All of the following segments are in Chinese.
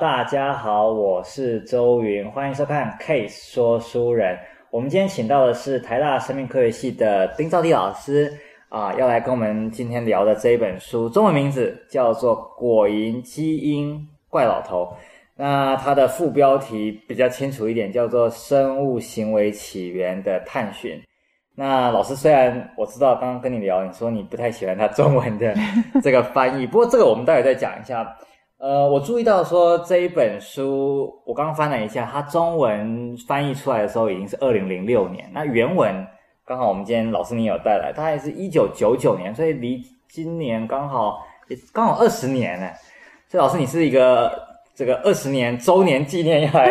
大家好，我是周云，欢迎收看 Case 说书人。我们今天请到的是台大生命科学系的丁兆棣老师啊，要来跟我们今天聊的这一本书，中文名字叫做《果蝇基因怪老头》。那它的副标题比较清楚一点，叫做《生物行为起源的探寻》。那老师，虽然我知道刚刚跟你聊，你说你不太喜欢它中文的这个翻译，不过这个我们待会再讲一下。呃，我注意到说这一本书，我刚刚翻了一下，它中文翻译出来的时候已经是二零零六年。那原文刚好我们今天老师你有带来，它还是一九九九年，所以离今年刚好也刚好二十年呢。所以老师，你是一个这个二十年周年纪念要来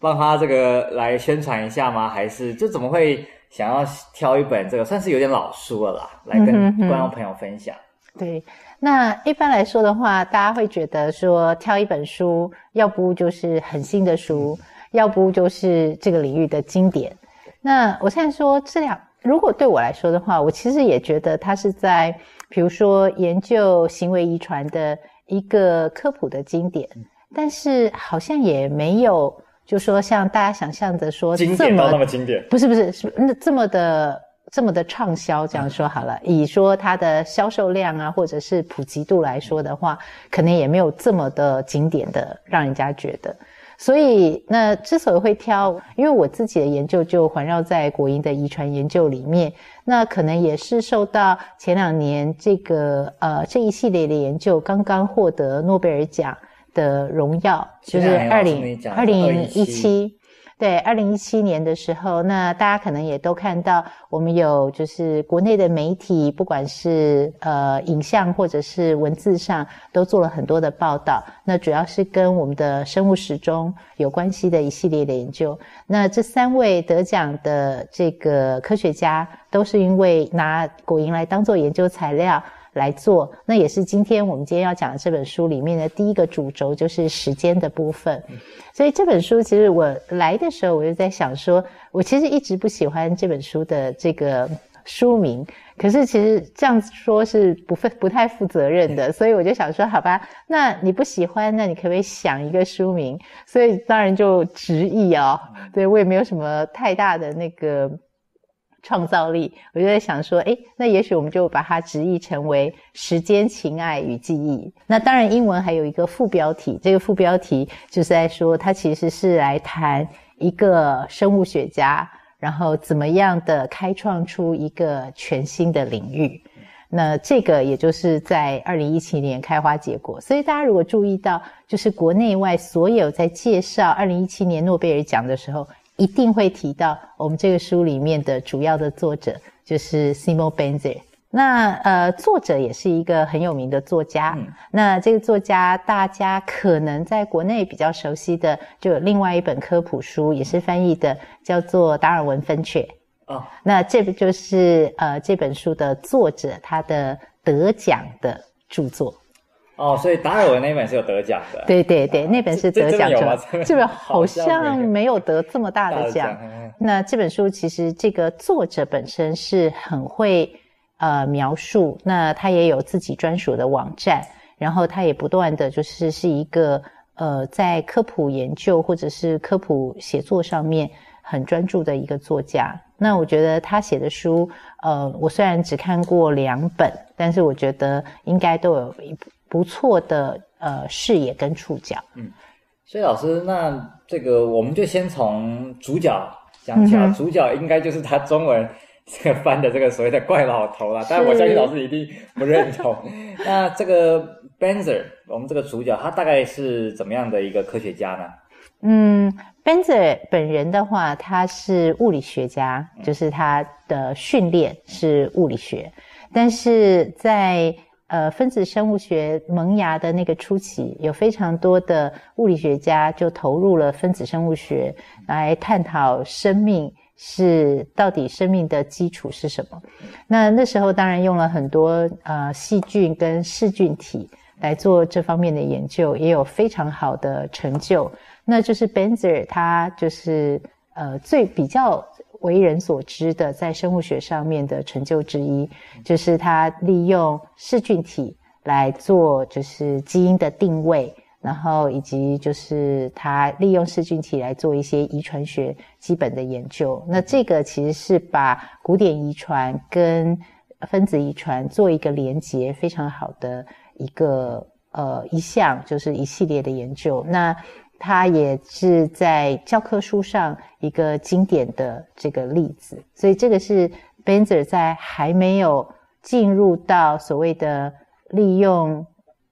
帮他这个来宣传一下吗？还是就怎么会想要挑一本这个算是有点老书了啦，来跟观众朋友分享？嗯、对。那一般来说的话，大家会觉得说挑一本书，要不就是很新的书，要不就是这个领域的经典。那我现在说这两，如果对我来说的话，我其实也觉得它是在，比如说研究行为遗传的一个科普的经典，但是好像也没有，就说像大家想象的说这么，经典到那么经典，不是不是是那这么的。这么的畅销，这样说好了，以说它的销售量啊，或者是普及度来说的话，可能也没有这么的经典的让人家觉得。所以，那之所以会挑，因为我自己的研究就环绕在国营的遗传研究里面，那可能也是受到前两年这个呃这一系列的研究刚刚获得诺贝尔奖的荣耀，就是二零二零一七。对，二零一七年的时候，那大家可能也都看到，我们有就是国内的媒体，不管是呃影像或者是文字上，都做了很多的报道。那主要是跟我们的生物时钟有关系的一系列的研究。那这三位得奖的这个科学家，都是因为拿果蝇来当做研究材料。来做，那也是今天我们今天要讲的这本书里面的第一个主轴，就是时间的部分。所以这本书其实我来的时候，我就在想说，我其实一直不喜欢这本书的这个书名，可是其实这样说是不负不太负责任的，所以我就想说，好吧，那你不喜欢，那你可不可以想一个书名？所以当然就直译哦，对，我也没有什么太大的那个。创造力，我就在想说，诶，那也许我们就把它直译成为“时间、情爱与记忆”。那当然，英文还有一个副标题，这个副标题就是在说，它其实是来谈一个生物学家，然后怎么样的开创出一个全新的领域。那这个也就是在二零一七年开花结果。所以大家如果注意到，就是国内外所有在介绍二零一七年诺贝尔奖的时候。一定会提到我们这个书里面的主要的作者就是 Seymour Benzer。那呃，作者也是一个很有名的作家。嗯。那这个作家大家可能在国内比较熟悉的，就有另外一本科普书也是翻译的，叫做《达尔文分雀》。哦。那这不就是呃这本书的作者他的得奖的著作。哦，所以达尔文那本是有得奖的。对对对，那本是得奖的。这本好像没有得这么大的奖。那这本书其实这个作者本身是很会呃描述，那他也有自己专属的网站，然后他也不断的就是是一个呃在科普研究或者是科普写作上面很专注的一个作家。那我觉得他写的书，呃，我虽然只看过两本，但是我觉得应该都有一部。不错的呃视野跟触角，嗯，所以老师，那这个我们就先从主角讲起啊，嗯、主角应该就是他中文这个翻的这个所谓的怪老头啦。但我相信老师一定不认同。那这个 Benzer，我们这个主角他大概是怎么样的一个科学家呢？嗯，Benzer 本人的话，他是物理学家，就是他的训练是物理学，但是在呃，分子生物学萌芽的那个初期，有非常多的物理学家就投入了分子生物学，来探讨生命是到底生命的基础是什么。那那时候当然用了很多呃细菌跟噬菌体来做这方面的研究，也有非常好的成就。那就是 Benzer 他就是呃最比较。为人所知的，在生物学上面的成就之一，就是他利用噬菌体来做，就是基因的定位，然后以及就是他利用噬菌体来做一些遗传学基本的研究。那这个其实是把古典遗传跟分子遗传做一个连接，非常好的一个呃一项，就是一系列的研究。那它也是在教科书上一个经典的这个例子。所以这个是 Benzer 在还没有进入到所谓的利用。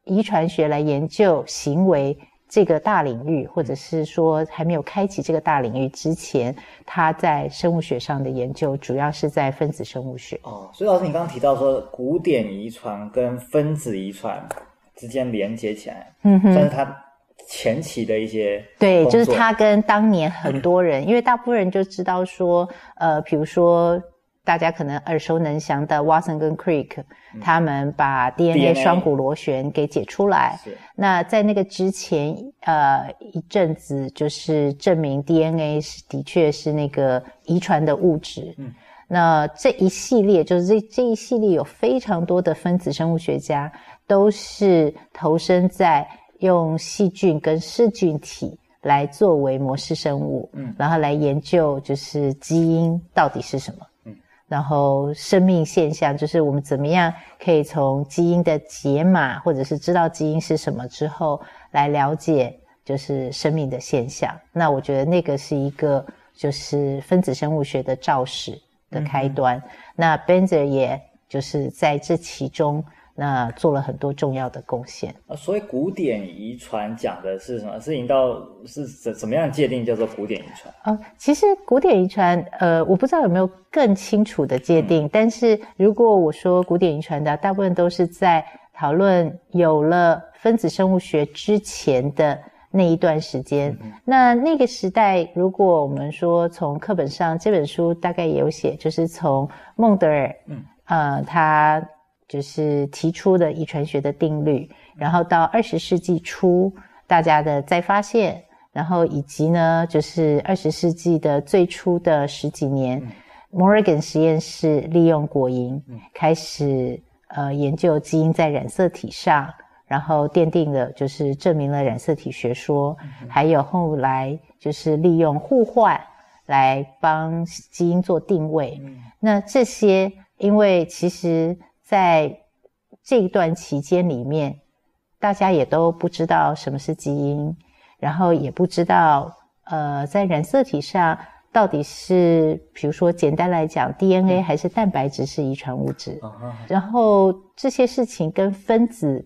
遗传学来研究行为这个大领域，或者是说还没有开启这个大领域之前，他在生物学上的研究主要是在分子生物学。哦，所以老师，你刚刚提到说古典遗传跟分子遗传之间连接起来，嗯哼，算是他前期的一些对，就是他跟当年很多人，嗯、因为大部分人就知道说，呃，比如说。大家可能耳熟能详的 Watson 跟 Crick，嗯、他们把 DNA 双股螺旋给解出来。那在那个之前，呃，一阵子就是证明 DNA 是的确是那个遗传的物质。嗯。那这一系列就是这这一系列有非常多的分子生物学家都是投身在用细菌跟噬菌体来作为模式生物，嗯，然后来研究就是基因到底是什么。然后生命现象就是我们怎么样可以从基因的解码，或者是知道基因是什么之后，来了解就是生命的现象。那我觉得那个是一个就是分子生物学的肇始的开端。嗯、那 Benzer 也就是在这其中。那做了很多重要的贡献啊，所以古典遗传讲的是什么？是引到是怎怎么样界定叫做古典遗传？啊，其实古典遗传，呃，我不知道有没有更清楚的界定。嗯、但是如果我说古典遗传的，大部分都是在讨论有了分子生物学之前的那一段时间。那那个时代，如果我们说从课本上这本书大概也有写，就是从孟德尔，嗯，呃，他。就是提出的遗传学的定律，然后到二十世纪初，大家的再发现，然后以及呢，就是二十世纪的最初的十几年，嗯，Morgan 实验室利用果蝇，嗯，开始呃研究基因在染色体上，然后奠定了就是证明了染色体学说，嗯，还有后来就是利用互换来帮基因做定位，嗯，那这些因为其实。在这一段期间里面，大家也都不知道什么是基因，然后也不知道，呃，在染色体上到底是，比如说简单来讲，DNA 还是蛋白质是遗传物质，然后这些事情跟分子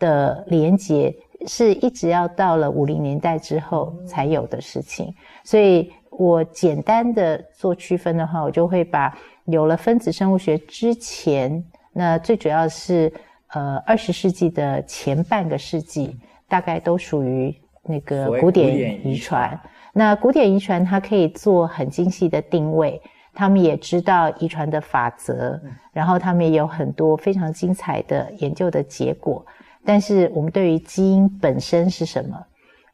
的连接是一直要到了五零年代之后才有的事情，所以我简单的做区分的话，我就会把有了分子生物学之前。那最主要是，呃，二十世纪的前半个世纪，大概都属于那个古典遗传。那古典遗传它可以做很精细的定位，他们也知道遗传的法则，然后他们也有很多非常精彩的研究的结果。但是我们对于基因本身是什么？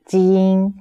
基因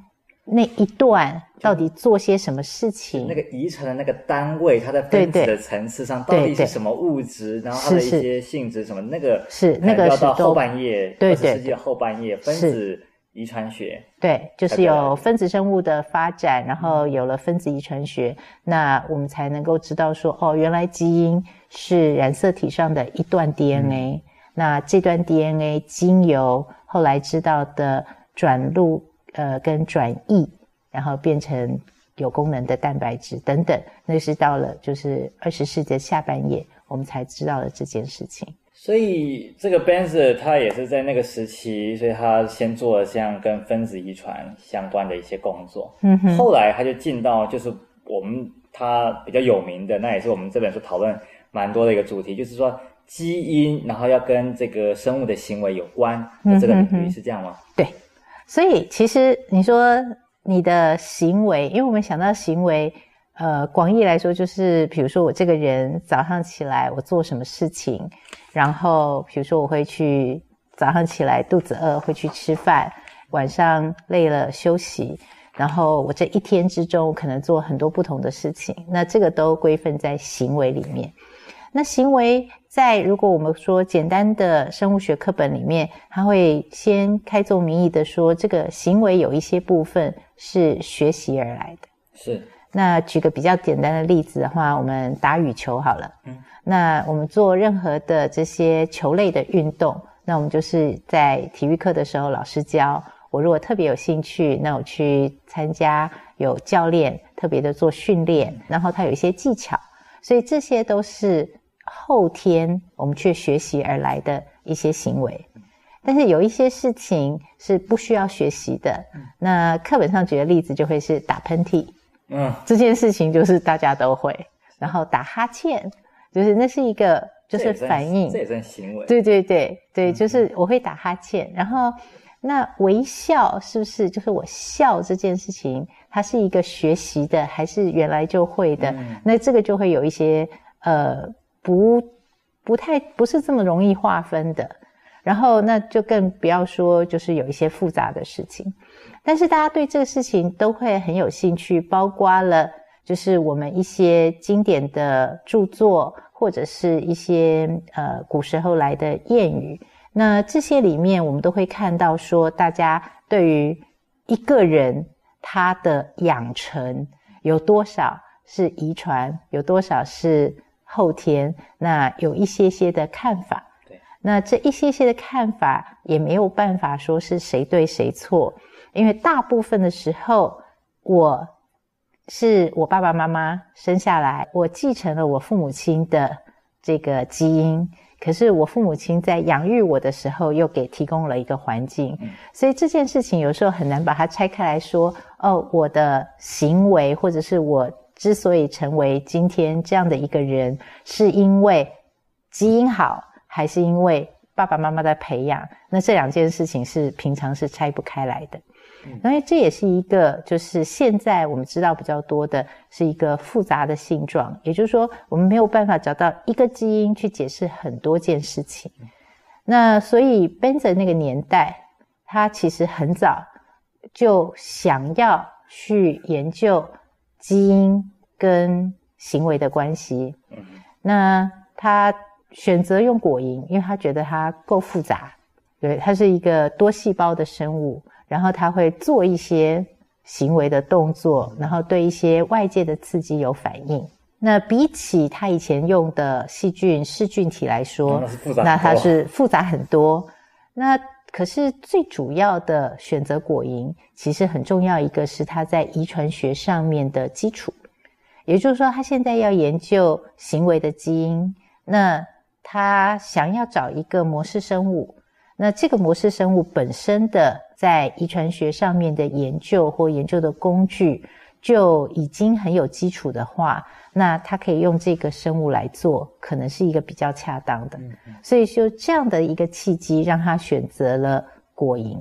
那一段。到底做些什么事情？那个遗传的那个单位，它在分子的层次上到底是什么物质？然后它的一些性质什么？那个是那个要到后半夜，对对世纪的后半夜，分子遗传学。对，就是有分子生物的发展，然后有了分子遗传学，那我们才能够知道说，哦，原来基因是染色体上的一段 DNA。那这段 DNA 经由后来知道的转录，呃，跟转译。然后变成有功能的蛋白质等等，那是到了就是二十世纪下半叶，我们才知道了这件事情。所以这个 Benzer 他也是在那个时期，所以他先做了像跟分子遗传相关的一些工作。嗯哼。后来他就进到就是我们他比较有名的，那也是我们这本书讨论蛮多的一个主题，就是说基因，然后要跟这个生物的行为有关的这个领域，是这样吗？对。所以其实你说。你的行为，因为我们想到行为，呃，广义来说就是，比如说我这个人早上起来我做什么事情，然后比如说我会去早上起来肚子饿会去吃饭，晚上累了休息，然后我这一天之中可能做很多不同的事情，那这个都归分在行为里面。那行为在如果我们说简单的生物学课本里面，他会先开宗明义的说，这个行为有一些部分是学习而来的。是。那举个比较简单的例子的话，我们打羽球好了。嗯。那我们做任何的这些球类的运动，那我们就是在体育课的时候老师教。我如果特别有兴趣，那我去参加有教练特别的做训练，然后他有一些技巧，所以这些都是后天我们去学习而来的一些行为。但是有一些事情是不需要学习的。那课本上举的例子就会是打喷嚏，嗯，这件事情就是大家都会。然后打哈欠。就是那是一个，就是反应，这也算行为。对对对对，就是我会打哈欠，然后那微笑是不是就是我笑这件事情，它是一个学习的，还是原来就会的？嗯、那这个就会有一些呃不不太不是这么容易划分的，然后那就更不要说就是有一些复杂的事情，但是大家对这个事情都会很有兴趣，包括了。就是我们一些经典的著作，或者是一些呃古时候来的谚语，那这些里面我们都会看到说，大家对于一个人他的养成有多少是遗传，有多少是后天，那有一些些的看法。对，那这一些些的看法也没有办法说是谁对谁错，因为大部分的时候我。是我爸爸妈妈生下来，我继承了我父母亲的这个基因。可是我父母亲在养育我的时候，又给提供了一个环境。所以这件事情有时候很难把它拆开来说。哦，我的行为，或者是我之所以成为今天这样的一个人，是因为基因好，还是因为爸爸妈妈的培养？那这两件事情是平常是拆不开来的。因为这也是一个，就是现在我们知道比较多的，是一个复杂的性状。也就是说，我们没有办法找到一个基因去解释很多件事情。那所以 Benzer 那个年代，他其实很早就想要去研究基因跟行为的关系。那他选择用果蝇，因为他觉得它够复杂，对，它是一个多细胞的生物。然后它会做一些行为的动作，然后对一些外界的刺激有反应。那比起他以前用的细菌、噬菌体来说，那它是复杂很多。那可是最主要的选择果蝇，其实很重要一个是它在遗传学上面的基础。也就是说，他现在要研究行为的基因，那他想要找一个模式生物。那这个模式生物本身的在遗传学上面的研究或研究的工具就已经很有基础的话，那他可以用这个生物来做，可能是一个比较恰当的。所以就这样的一个契机，让他选择了果蝇。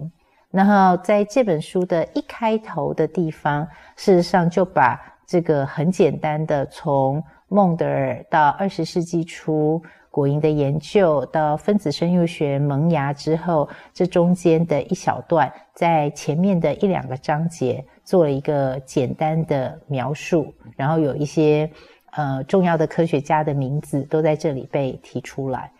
然后在这本书的一开头的地方，事实上就把这个很简单的从孟德尔到二十世纪初。果蝇的研究到分子生物学萌芽之后，这中间的一小段，在前面的一两个章节做了一个简单的描述，然后有一些呃重要的科学家的名字都在这里被提出来。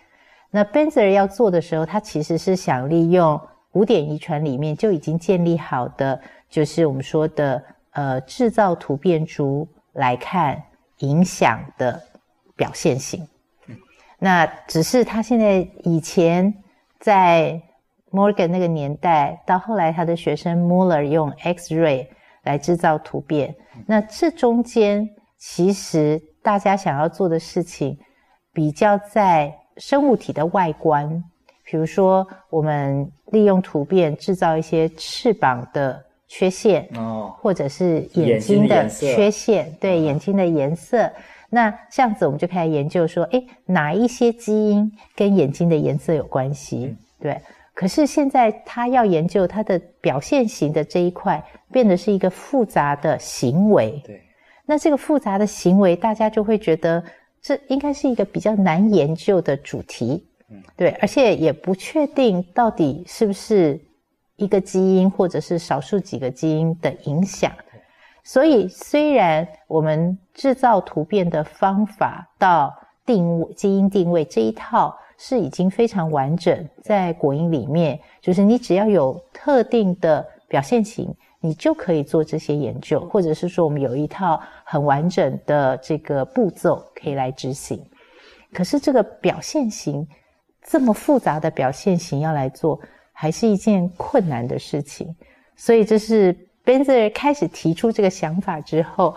那 Benzer 要做的时候，他其实是想利用古典遗传里面就已经建立好的，就是我们说的呃制造突变株来看影响的表现性。那只是他现在以前在 Morgan 那个年代，到后来他的学生 Muller 用 X-ray 来制造突变。那这中间其实大家想要做的事情，比较在生物体的外观，比如说我们利用突变制造一些翅膀的缺陷，哦，或者是眼睛的缺陷，对，眼睛的颜色。那这样子，我们就开始研究说，诶，哪一些基因跟眼睛的颜色有关系？对。可是现在他要研究它的表现型的这一块，变得是一个复杂的行为。对。那这个复杂的行为，大家就会觉得这应该是一个比较难研究的主题。嗯。对，而且也不确定到底是不是一个基因，或者是少数几个基因的影响。所以，虽然我们制造突变的方法到定位、基因定位这一套是已经非常完整，在果蝇里面，就是你只要有特定的表现型，你就可以做这些研究，或者是说我们有一套很完整的这个步骤可以来执行。可是这个表现型这么复杂的表现型要来做，还是一件困难的事情。所以这是 Benzer 开始提出这个想法之后，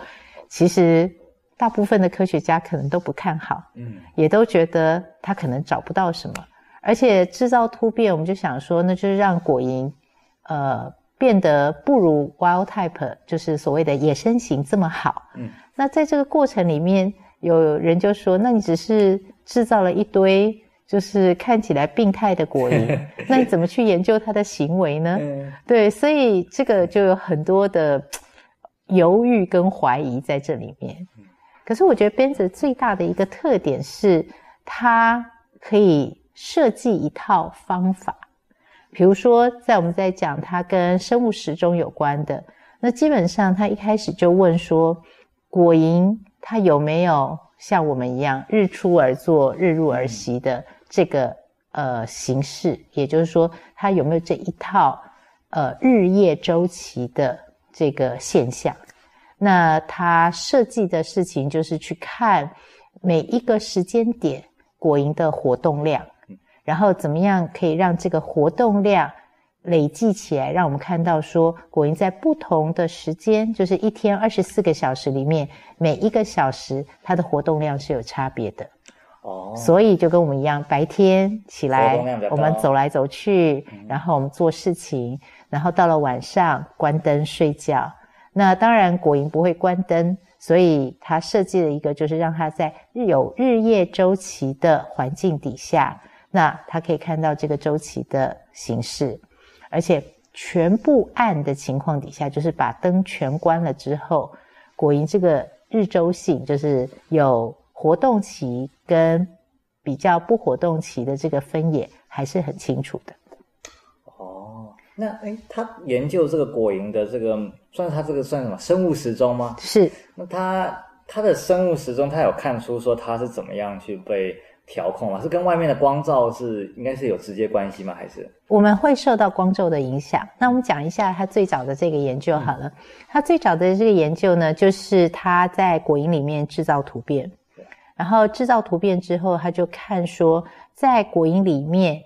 其实。大部分的科学家可能都不看好，嗯，也都觉得他可能找不到什么，而且制造突变，我们就想说，那就是让果蝇，呃，变得不如 wild type，就是所谓的野生型这么好，嗯，那在这个过程里面，有人就说，那你只是制造了一堆就是看起来病态的果蝇，那你怎么去研究它的行为呢？嗯，对，所以这个就有很多的犹豫跟怀疑在这里面。可是我觉得编者最大的一个特点是，它可以设计一套方法。比如说，在我们在讲它跟生物时钟有关的，那基本上他一开始就问说，果蝇它有没有像我们一样日出而作、日入而息的这个呃形式？也就是说，它有没有这一套呃日夜周期的这个现象？那他设计的事情就是去看每一个时间点果蝇的活动量，然后怎么样可以让这个活动量累计起来，让我们看到说果蝇在不同的时间，就是一天二十四个小时里面，每一个小时它的活动量是有差别的。哦，所以就跟我们一样，白天起来我们走来走去，然后我们做事情，然后到了晚上关灯睡觉。那当然，果蝇不会关灯，所以他设计了一个，就是让它在日有日夜周期的环境底下，那它可以看到这个周期的形式，而且全部暗的情况底下，就是把灯全关了之后，果蝇这个日周性，就是有活动期跟比较不活动期的这个分野，还是很清楚的。那哎，他研究这个果蝇的这个，算是他这个算什么生物时钟吗？是。那他他的生物时钟，他有看出说他是怎么样去被调控吗？是跟外面的光照是应该是有直接关系吗？还是我们会受到光照的影响？那我们讲一下他最早的这个研究好了。嗯、他最早的这个研究呢，就是他在果蝇里面制造突变，对然后制造突变之后，他就看说在果蝇里面。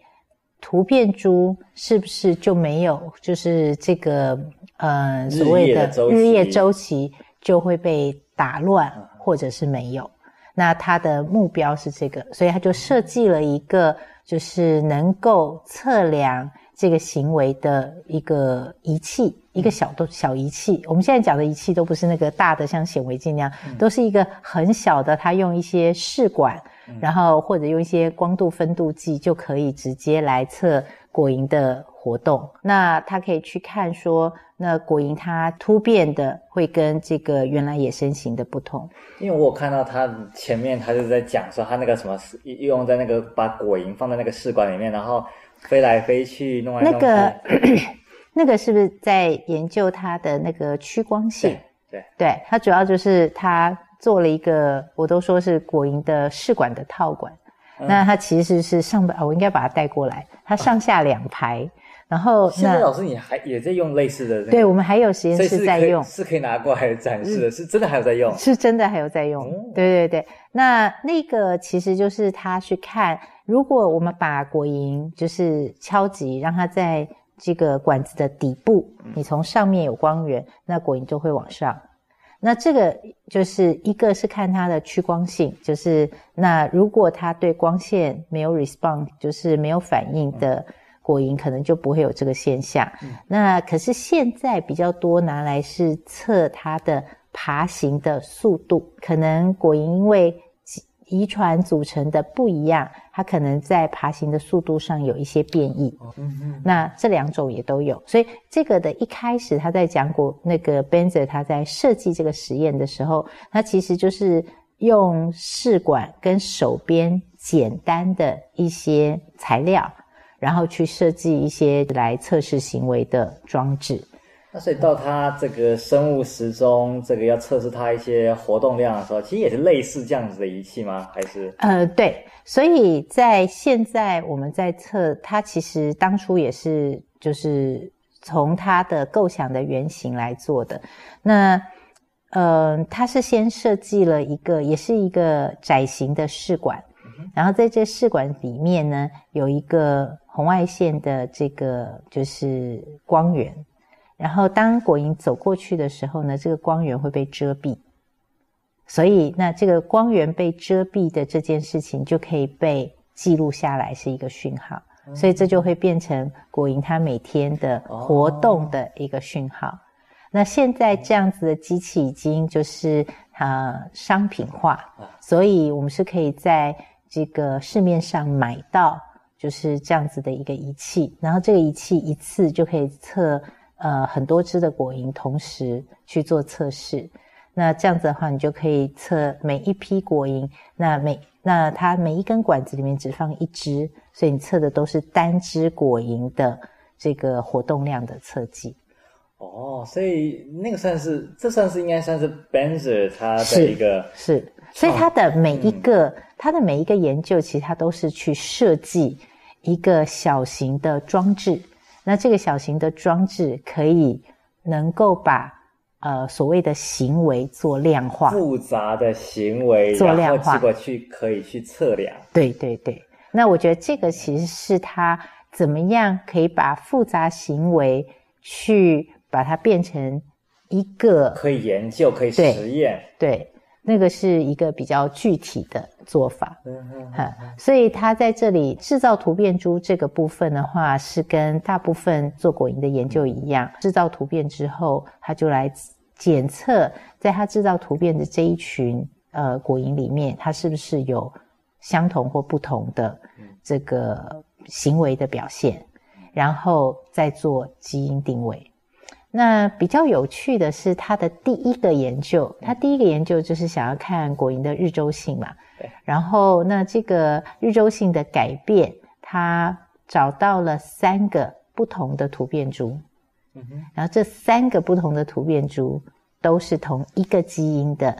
突变株是不是就没有？就是这个呃所谓的日夜周期就会被打乱，或者是没有？那他的目标是这个，所以他就设计了一个就是能够测量这个行为的一个仪器，一个小的小仪器。我们现在讲的仪器都不是那个大的像显微镜那样，都是一个很小的，他用一些试管。然后或者用一些光度分度计就可以直接来测果蝇的活动。那它可以去看说，那果蝇它突变的会跟这个原来野生型的不同。因为我有看到它前面它就在讲说，它那个什么用在那个把果蝇放在那个试管里面，然后飞来飞去弄来弄去。那个 那个是不是在研究它的那个趋光性？对对，对，它主要就是它。做了一个，我都说是果蝇的试管的套管，嗯、那它其实是上边，我应该把它带过来，它上下两排，啊、然后现在老师你还也在用类似的、这个？对，我们还有实验室在用，是可以拿过来展示的，嗯、是真的还有在用，是真的还有在用，嗯、对对对。那那个其实就是他去看，如果我们把果蝇就是敲击，让它在这个管子的底部，嗯、你从上面有光源，那果蝇就会往上。那这个就是一个是看它的趋光性，就是那如果它对光线没有 respond，就是没有反应的果蝇，可能就不会有这个现象。嗯、那可是现在比较多拿来是测它的爬行的速度，可能果蝇因为。遗传组成的不一样，它可能在爬行的速度上有一些变异。嗯嗯，那这两种也都有，所以这个的一开始他在讲过那个 Benzer 他在设计这个实验的时候，他其实就是用试管跟手边简单的一些材料，然后去设计一些来测试行为的装置。那所以到它这个生物时钟，这个要测试它一些活动量的时候，其实也是类似这样子的仪器吗？还是？呃，对，所以在现在我们在测它，其实当初也是就是从它的构想的原型来做的。那呃，它是先设计了一个，也是一个窄型的试管，然后在这试管里面呢，有一个红外线的这个就是光源。然后，当果蝇走过去的时候呢，这个光源会被遮蔽，所以那这个光源被遮蔽的这件事情就可以被记录下来，是一个讯号，所以这就会变成果蝇它每天的活动的一个讯号。哦、那现在这样子的机器已经就是呃商品化，所以我们是可以在这个市面上买到就是这样子的一个仪器，然后这个仪器一次就可以测。呃，很多支的果蝇同时去做测试，那这样子的话，你就可以测每一批果蝇，那每那它每一根管子里面只放一只，所以你测的都是单只果蝇的这个活动量的测计。哦，所以那个算是，这算是应该算是 Benzer 他的一个是，是，所以他的每一个、嗯、它的每一个研究，其实他都是去设计一个小型的装置。那这个小型的装置可以能够把呃所谓的行为做量化，复杂的行为做量化，结果去可以去测量。对对对，那我觉得这个其实是它怎么样可以把复杂行为去把它变成一个可以研究、可以实验。对。对那个是一个比较具体的做法，哈，所以他在这里制造突变株这个部分的话，是跟大部分做果蝇的研究一样，制造突变之后，他就来检测，在他制造突变的这一群呃果蝇里面，它是不是有相同或不同的这个行为的表现，然后再做基因定位。那比较有趣的是，他的第一个研究，他第一个研究就是想要看果蝇的日周性嘛。对。然后，那这个日周性的改变，他找到了三个不同的突变株。嗯哼。然后这三个不同的突变株都是同一个基因的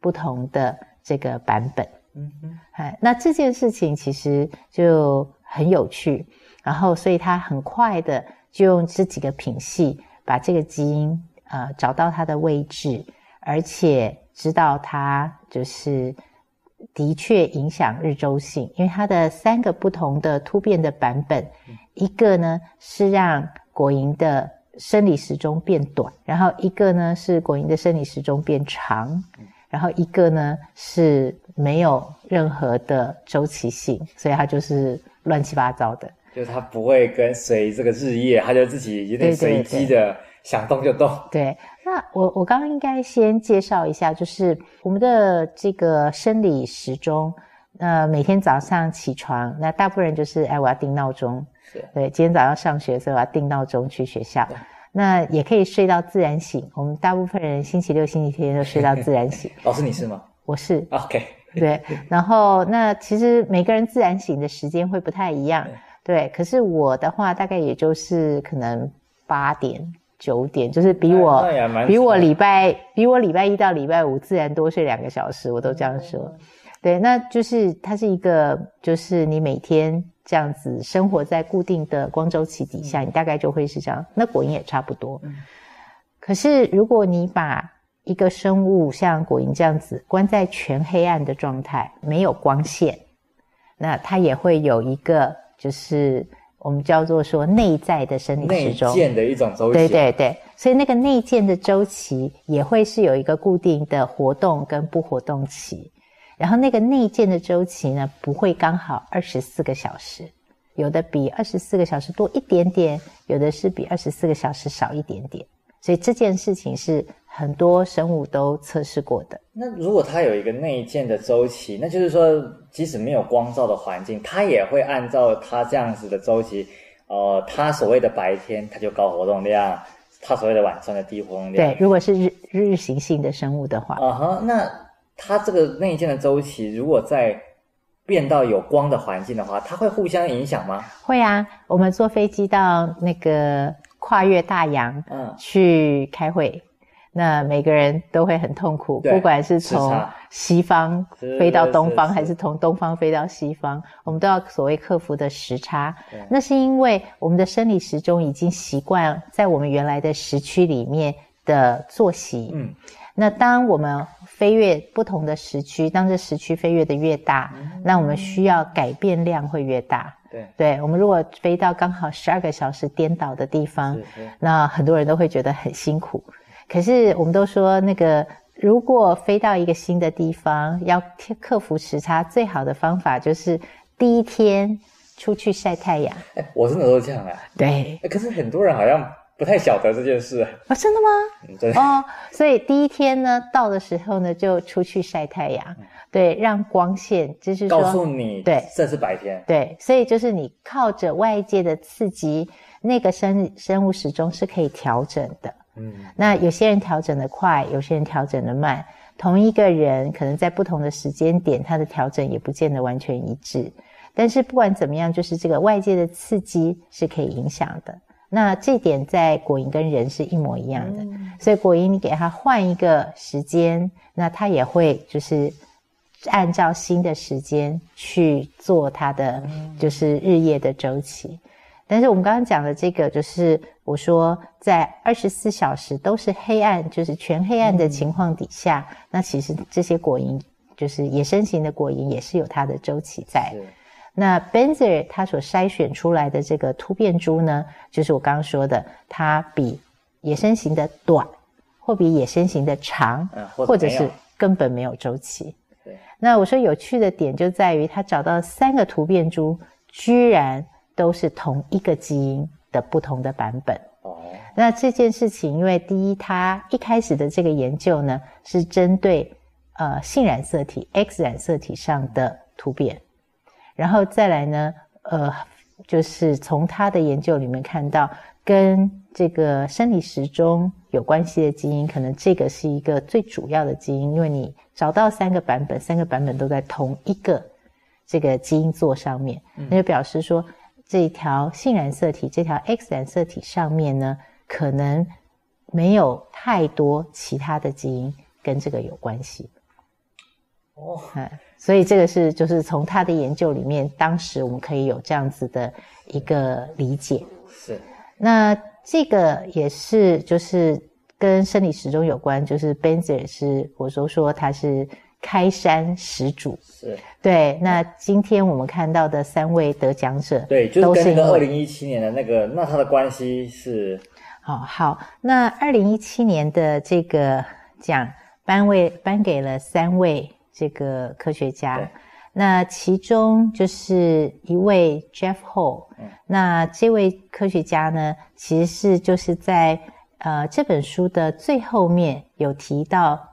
不同的这个版本。嗯哼。哎，那这件事情其实就很有趣。然后，所以他很快的就用这几个品系。把这个基因呃找到它的位置，而且知道它就是的确影响日周性，因为它的三个不同的突变的版本，一个呢是让果蝇的生理时钟变短，然后一个呢是果蝇的生理时钟变长，然后一个呢是没有任何的周期性，所以它就是乱七八糟的。就是它不会跟随这个日夜，它就自己有点随机的想动就动。对，那我我刚刚应该先介绍一下，就是我们的这个生理时钟。呃，每天早上起床，那大部分人就是哎，我要定闹钟。是。对，今天早上上学，所以我要定闹钟去学校。那也可以睡到自然醒。我们大部分人星期六、星期天都睡到自然醒。老师，你是吗？我是。OK。对，然后那其实每个人自然醒的时间会不太一样。对，可是我的话大概也就是可能八点九点，就是比我比我礼拜比我礼拜一到礼拜五自然多睡两个小时，我都这样说。嗯、对，那就是它是一个，就是你每天这样子生活在固定的光周期底下，嗯、你大概就会是这样。那果蝇也差不多。嗯、可是如果你把一个生物像果蝇这样子关在全黑暗的状态，没有光线，那它也会有一个。就是我们叫做说内在的生理时钟，内建的一种周期。对对对，所以那个内建的周期也会是有一个固定的活动跟不活动期，然后那个内建的周期呢，不会刚好二十四个小时，有的比二十四个小时多一点点，有的是比二十四个小时少一点点，所以这件事情是。很多生物都测试过的。那如果它有一个内建的周期，那就是说，即使没有光照的环境，它也会按照它这样子的周期，呃，它所谓的白天它就高活动量，它所谓的晚上的低活动量。对，如果是日日行性的生物的话。啊哈、uh-huh, 那它这个内建的周期，如果在变到有光的环境的话，它会互相影响吗？会啊，我们坐飞机到那个。跨越大洋，嗯，去开会。那每个人都会很痛苦，不管是从西方飞到东方，还是从东方飞到西方，我们都要所谓克服的时差。那是因为我们的生理时钟已经习惯在我们原来的时区里面的作息。嗯，那当我们飞越不同的时区，当这时区飞越的越大，那我们需要改变量会越大。对，对，我们如果飞到刚好十二个小时颠倒的地方，那很多人都会觉得很辛苦。可是我们都说，那个如果飞到一个新的地方，要克服时差，最好的方法就是第一天出去晒太阳。哎，我真的都这样啊。对。可是很多人好像不太晓得这件事。哦，真的吗？哦，所以第一天呢，到的时候呢，就出去晒太阳。嗯、对，让光线就是，告诉你，对，这是白天。对，所以就是你靠着外界的刺激，那个生生物时钟是可以调整的。嗯，那有些人调整的快，有些人调整的慢。同一个人可能在不同的时间点，他的调整也不见得完全一致。但是不管怎么样，就是这个外界的刺激是可以影响的。那这点在果蝇跟人是一模一样的。嗯、所以果蝇你给它换一个时间，那它也会就是按照新的时间去做它的就是日夜的周期。但是我们刚刚讲的这个，就是我说在二十四小时都是黑暗，就是全黑暗的情况底下，嗯、那其实这些果蝇，就是野生型的果蝇，也是有它的周期在。是那 Benzer 他所筛选出来的这个突变株呢，就是我刚刚说的，它比野生型的短，或比野生型的长，嗯、或，或者是根本没有周期。对那我说有趣的点就在于，他找到三个突变株，居然。都是同一个基因的不同的版本。哦，那这件事情，因为第一，它一开始的这个研究呢，是针对呃性染色体 X 染色体上的突变，然后再来呢，呃，就是从他的研究里面看到跟这个生理时钟有关系的基因，可能这个是一个最主要的基因，因为你找到三个版本，三个版本都在同一个这个基因座上面，那就表示说。这条性染色体，这条 X 染色体上面呢，可能没有太多其他的基因跟这个有关系。哦，嗯，所以这个是就是从他的研究里面，当时我们可以有这样子的一个理解。是。那这个也是就是跟生理时钟有关，就是 Benzer 是我都说他是。开山始祖是对。那今天我们看到的三位得奖者，对，就是跟那个二零一七年的那个，那他的关系是，好好。那二零一七年的这个奖颁位颁给了三位这个科学家，那其中就是一位 Jeff Hall，嗯，那这位科学家呢，其实是就是在呃这本书的最后面有提到。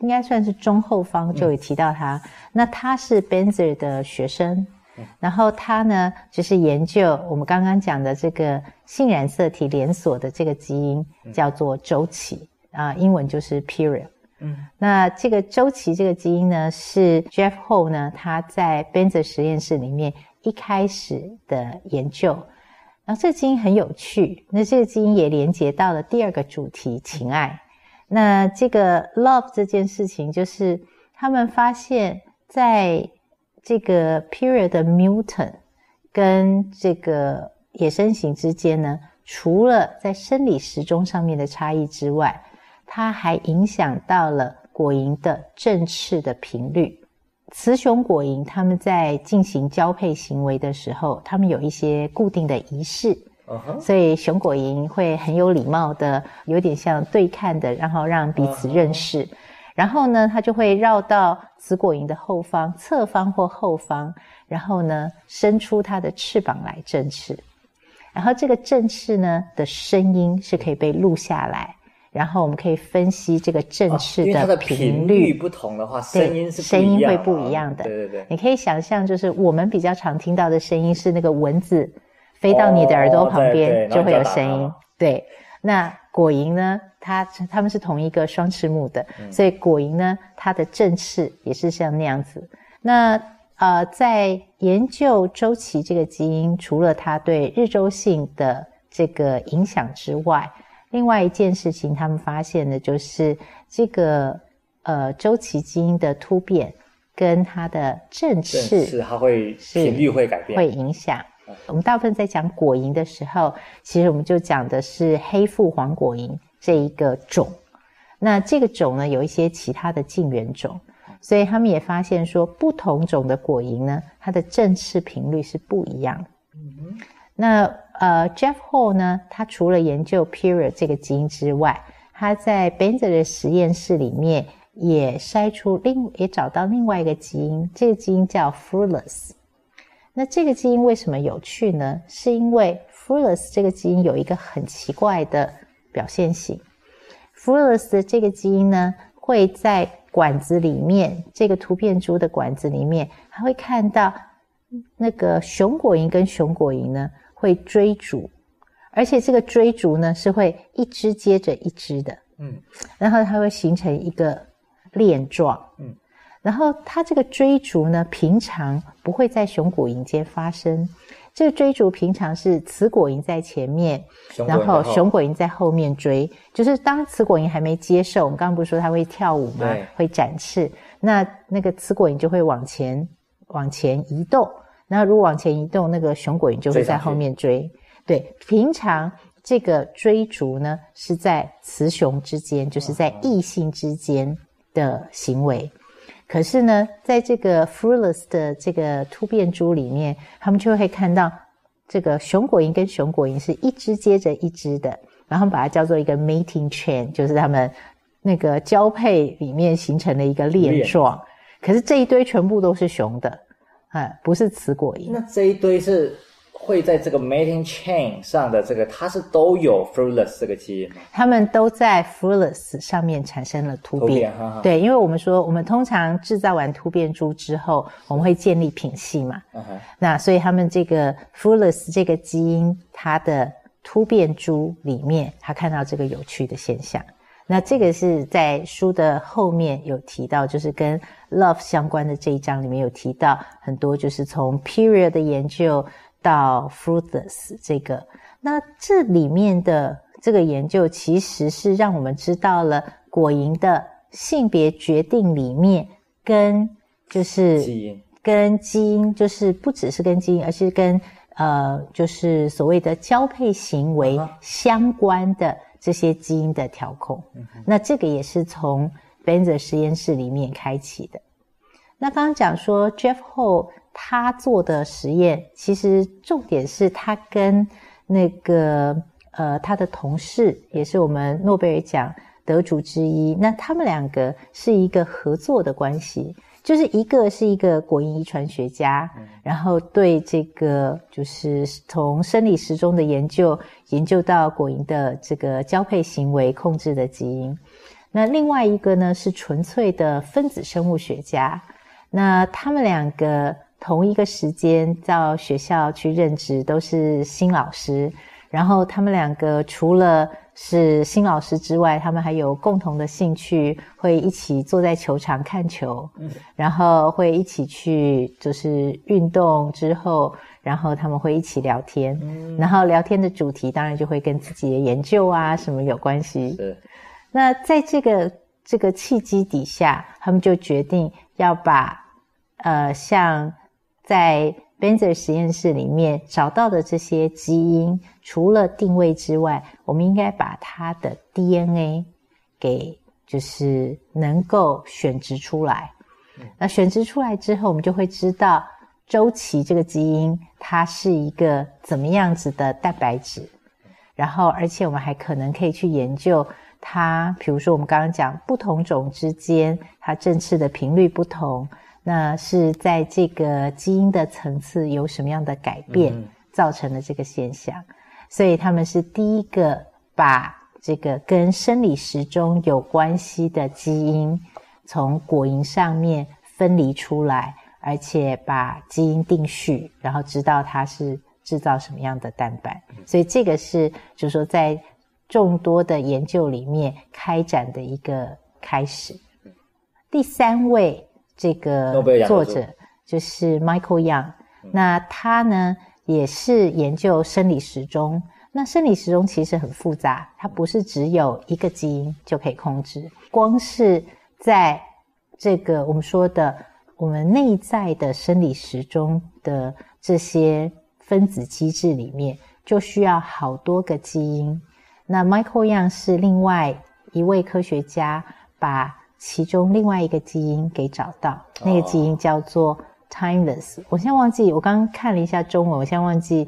应该算是中后方就有提到他，嗯、那他是 Benzer 的学生，嗯、然后他呢就是研究我们刚刚讲的这个性染色体连锁的这个基因，叫做周期啊、英文就是 period。嗯，那这个周期这个基因呢，是 Jeff Hall 呢他在 Benzer 实验室里面一开始的研究，然后这个基因很有趣，那这个基因也连接到了第二个主题情爱。那这个 love 这件事情，就是他们发现，在这个 period 的 mutant 跟这个野生型之间呢，除了在生理时钟上面的差异之外，它还影响到了果蝇的振翅的频率。雌雄果蝇他们在进行交配行为的时候，他们有一些固定的仪式。Uh huh. 所以雄果蝇会很有礼貌的，有点像对看的，然后让彼此认识。Uh huh. 然后呢，它就会绕到雌果蝇的后方、侧方或后方，然后呢，伸出它的翅膀来振翅。然后这个振翅呢的声音是可以被录下来，然后我们可以分析这个振翅的频率。不同的话，声音是声音会不一样的。对对对，你可以想象，就是我们比较常听到的声音是那个蚊子。飞到你的耳朵旁边就会有声音。对，那果蝇呢？它它们是同一个双翅目的，嗯、所以果蝇呢，它的振翅也是像那样子。那呃，在研究周期这个基因，除了它对日周性的这个影响之外，另外一件事情，他们发现的就是这个呃周期基因的突变跟它的振翅，是它会频率会改变，会影响。我们大部分在讲果蝇的时候，其实我们就讲的是黑腹黄果蝇这一个种。那这个种呢，有一些其他的近缘种，所以他们也发现说，不同种的果蝇呢，它的振翅频率是不一样的。嗯、那呃，Jeff Hall 呢，他除了研究 Period 这个基因之外，他在 Benzer 的实验室里面也筛出另也找到另外一个基因，这个基因叫 Fructose。那这个基因为什么有趣呢？是因为 Fructose 这个基因有一个很奇怪的表现型。Fructose 的这个基因呢，会在管子里面，这个突变株的管子里面，还会看到那个雄果蝇跟雄果蝇呢会追逐，而且这个追逐呢是会一只接着一只的，嗯，然后它会形成一个链状，嗯。然后它这个追逐呢，平常不会在熊果蝇间发生。这个追逐平常是雌果蝇在前面，然后雄果蝇在后面追。就是当雌果蝇还没接受，我们刚刚不是说它会跳舞吗？会展翅。那那个雌果蝇就会往前往前移动。那如果往前移动，那个熊果蝇就会在后面追。对，平常这个追逐呢是在雌雄之间，就是在异性之间的行为。可是呢，在这个 Fructose 的这个突变株里面，他们就会看到这个熊果蝇跟熊果蝇是一只接着一只的，然后把它叫做一个 mating chain，就是他们那个交配里面形成的一个链状。可是这一堆全部都是雄的，啊，不是雌果蝇。那这一堆是？会在这个 mating chain 上的这个，它是都有 fruitless 这个基因吗？它们都在 fruitless 上面产生了突变。突变哈哈对，因为我们说，我们通常制造完突变株之后，我们会建立品系嘛。嗯。那所以他们这个 fruitless 这个基因，它的突变株里面，他看到这个有趣的现象。那这个是在书的后面有提到，就是跟 love 相关的这一章里面有提到很多，就是从 period 的研究。到 fruitless 这个，那这里面的这个研究其实是让我们知道了果蝇的性别决定里面跟就是基因跟基因就是不只是跟基因，而是跟呃就是所谓的交配行为相关的这些基因的调控。嗯、那这个也是从 Benzer 实验室里面开启的。那刚刚讲说 Jeff Hall。他做的实验，其实重点是他跟那个呃他的同事，也是我们诺贝尔奖得主之一。那他们两个是一个合作的关系，就是一个是一个国营遗传学家，嗯、然后对这个就是从生理时钟的研究，研究到果蝇的这个交配行为控制的基因。那另外一个呢是纯粹的分子生物学家。那他们两个。同一个时间到学校去任职，都是新老师。然后他们两个除了是新老师之外，他们还有共同的兴趣，会一起坐在球场看球，然后会一起去就是运动之后，然后他们会一起聊天。然后聊天的主题当然就会跟自己的研究啊什么有关系。是。那在这个这个契机底下，他们就决定要把呃像。在 Benzer 实验室里面找到的这些基因，除了定位之外，我们应该把它的 DNA 给就是能够选择出来。那选择出来之后，我们就会知道周期这个基因它是一个怎么样子的蛋白质。然后，而且我们还可能可以去研究它，比如说我们刚刚讲不同种之间它振翅的频率不同。那是在这个基因的层次有什么样的改变造成的这个现象？嗯、所以他们是第一个把这个跟生理时钟有关系的基因从果蝇上面分离出来，而且把基因定序，然后知道它是制造什么样的蛋白。所以这个是就是说在众多的研究里面开展的一个开始。第三位。这个作者就是 Michael Young，那他呢也是研究生理时钟，那生理时钟其实很复杂，它不是只有一个基因就可以控制。光是在这个我们说的我们内在的生理时钟的这些分子机制里面，就需要好多个基因。那 Michael Young 是另外一位科学家，把其中另外一个基因给找到，那个基因叫做 Timeless。我现在忘记，我刚刚看了一下中文，我现在忘记。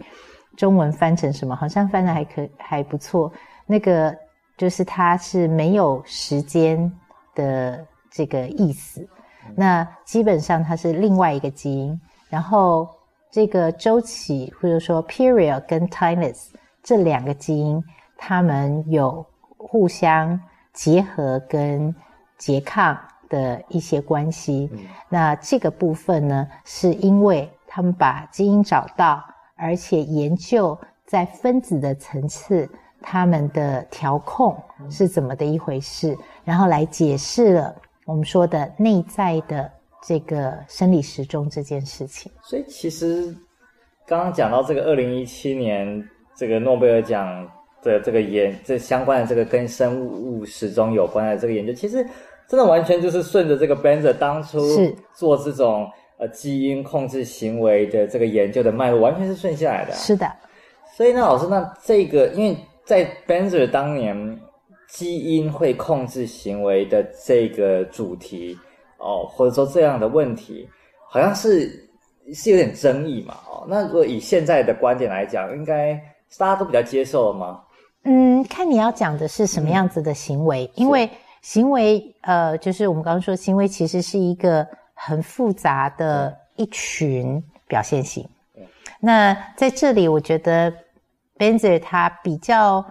中文翻成什么？好像翻得还可还不错。那个就是它是没有时间的这个意思。那基本上它是另外一个基因。然后这个周期或者说 period 跟 timeless 这两个基因，它们有互相结合跟拮抗的一些关系。那这个部分呢，是因为他们把基因找到。而且研究在分子的层次，它们的调控是怎么的一回事，然后来解释了我们说的内在的这个生理时钟这件事情。所以其实刚刚讲到这个二零一七年这个诺贝尔奖的这个研这相关的这个跟生物时钟有关的这个研究，其实真的完全就是顺着这个 Benzer 当初做这种。呃，基因控制行为的这个研究的脉络完全是顺下来的。是的，所以呢，老师，那这个因为在 Benzer 当年基因会控制行为的这个主题哦，或者说这样的问题，好像是是有点争议嘛，哦，那如果以现在的观点来讲，应该大家都比较接受了吗？嗯，看你要讲的是什么样子的行为，嗯、因为行为呃，就是我们刚刚说行为其实是一个。很复杂的一群表现型。那在这里，我觉得 Benzer 他比较，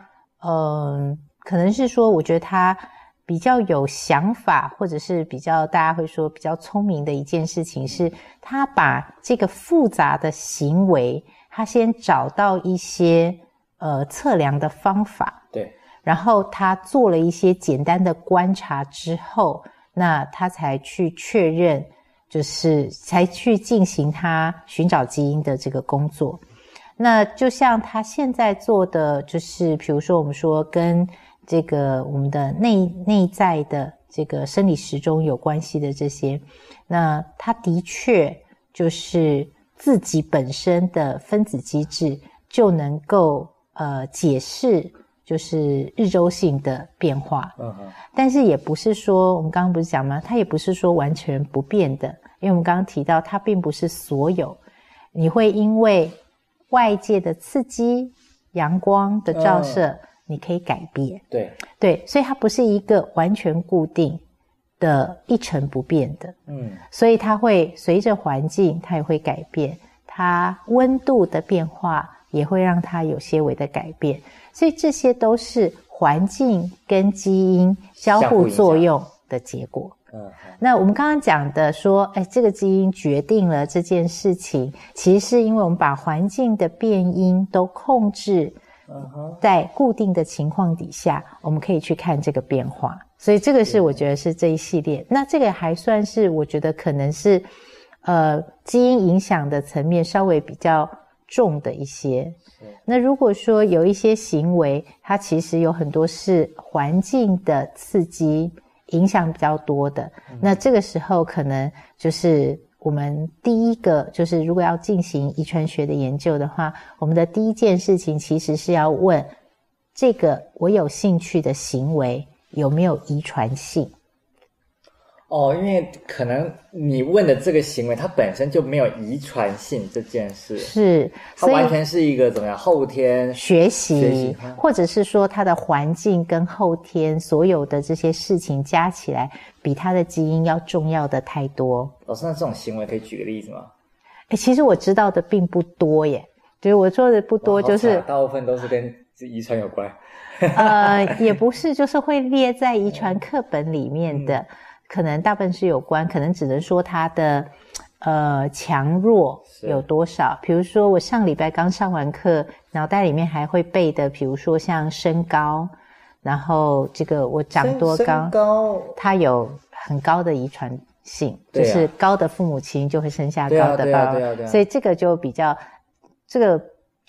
嗯、呃，可能是说，我觉得他比较有想法，或者是比较大家会说比较聪明的一件事情，是他把这个复杂的行为，他先找到一些呃测量的方法，对，然后他做了一些简单的观察之后，那他才去确认。就是才去进行他寻找基因的这个工作，那就像他现在做的，就是比如说我们说跟这个我们的内内在的这个生理时钟有关系的这些，那它的确就是自己本身的分子机制就能够呃解释，就是日周性的变化。嗯哼，但是也不是说我们刚刚不是讲吗？它也不是说完全不变的。因为我们刚刚提到，它并不是所有，你会因为外界的刺激、阳光的照射，嗯、你可以改变。对对，所以它不是一个完全固定的、一成不变的。嗯，所以它会随着环境，它也会改变。它温度的变化也会让它有些微的改变。所以这些都是环境跟基因交互作用的结果。嗯，那我们刚刚讲的说，哎，这个基因决定了这件事情，其实是因为我们把环境的变因都控制，在固定的情况底下，我们可以去看这个变化。所以这个是我觉得是这一系列。那这个还算是我觉得可能是，呃，基因影响的层面稍微比较重的一些。那如果说有一些行为，它其实有很多是环境的刺激。影响比较多的，那这个时候可能就是我们第一个，就是如果要进行遗传学的研究的话，我们的第一件事情其实是要问这个我有兴趣的行为有没有遗传性。哦，因为可能你问的这个行为，它本身就没有遗传性这件事，是它完全是一个怎么样后天学习，学习或者是说它的环境跟后天所有的这些事情加起来，比它的基因要重要的太多。老师，那这种行为可以举个例子吗？哎，其实我知道的并不多耶，对我做的不多，就是大部分都是跟遗传有关。呃，也不是，就是会列在遗传课本里面的。嗯可能大部分是有关，可能只能说他的呃强弱有多少。比如说我上礼拜刚上完课，脑袋里面还会背的，比如说像身高，然后这个我长多高，身高它有很高的遗传性，就是高的父母亲就会生下高的宝宝，所以这个就比较这个